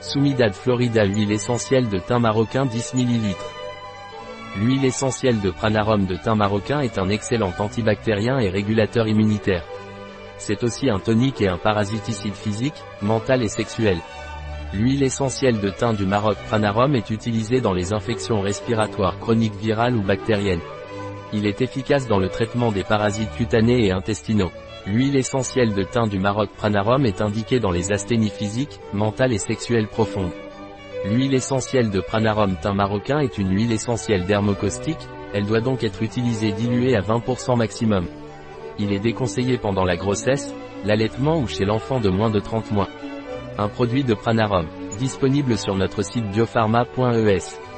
Soumidad Florida Huile essentielle de thym marocain 10 ml. L'huile essentielle de pranarum de thym marocain est un excellent antibactérien et régulateur immunitaire. C'est aussi un tonique et un parasiticide physique, mental et sexuel. L'huile essentielle de thym du Maroc pranarum est utilisée dans les infections respiratoires chroniques virales ou bactériennes. Il est efficace dans le traitement des parasites cutanés et intestinaux. L'huile essentielle de thym du Maroc Pranarum est indiquée dans les asthénies physiques, mentales et sexuelles profondes. L'huile essentielle de Pranarum thym marocain est une huile essentielle dermocaustique, elle doit donc être utilisée diluée à 20% maximum. Il est déconseillé pendant la grossesse, l'allaitement ou chez l'enfant de moins de 30 mois. Un produit de Pranarum, disponible sur notre site biopharma.es.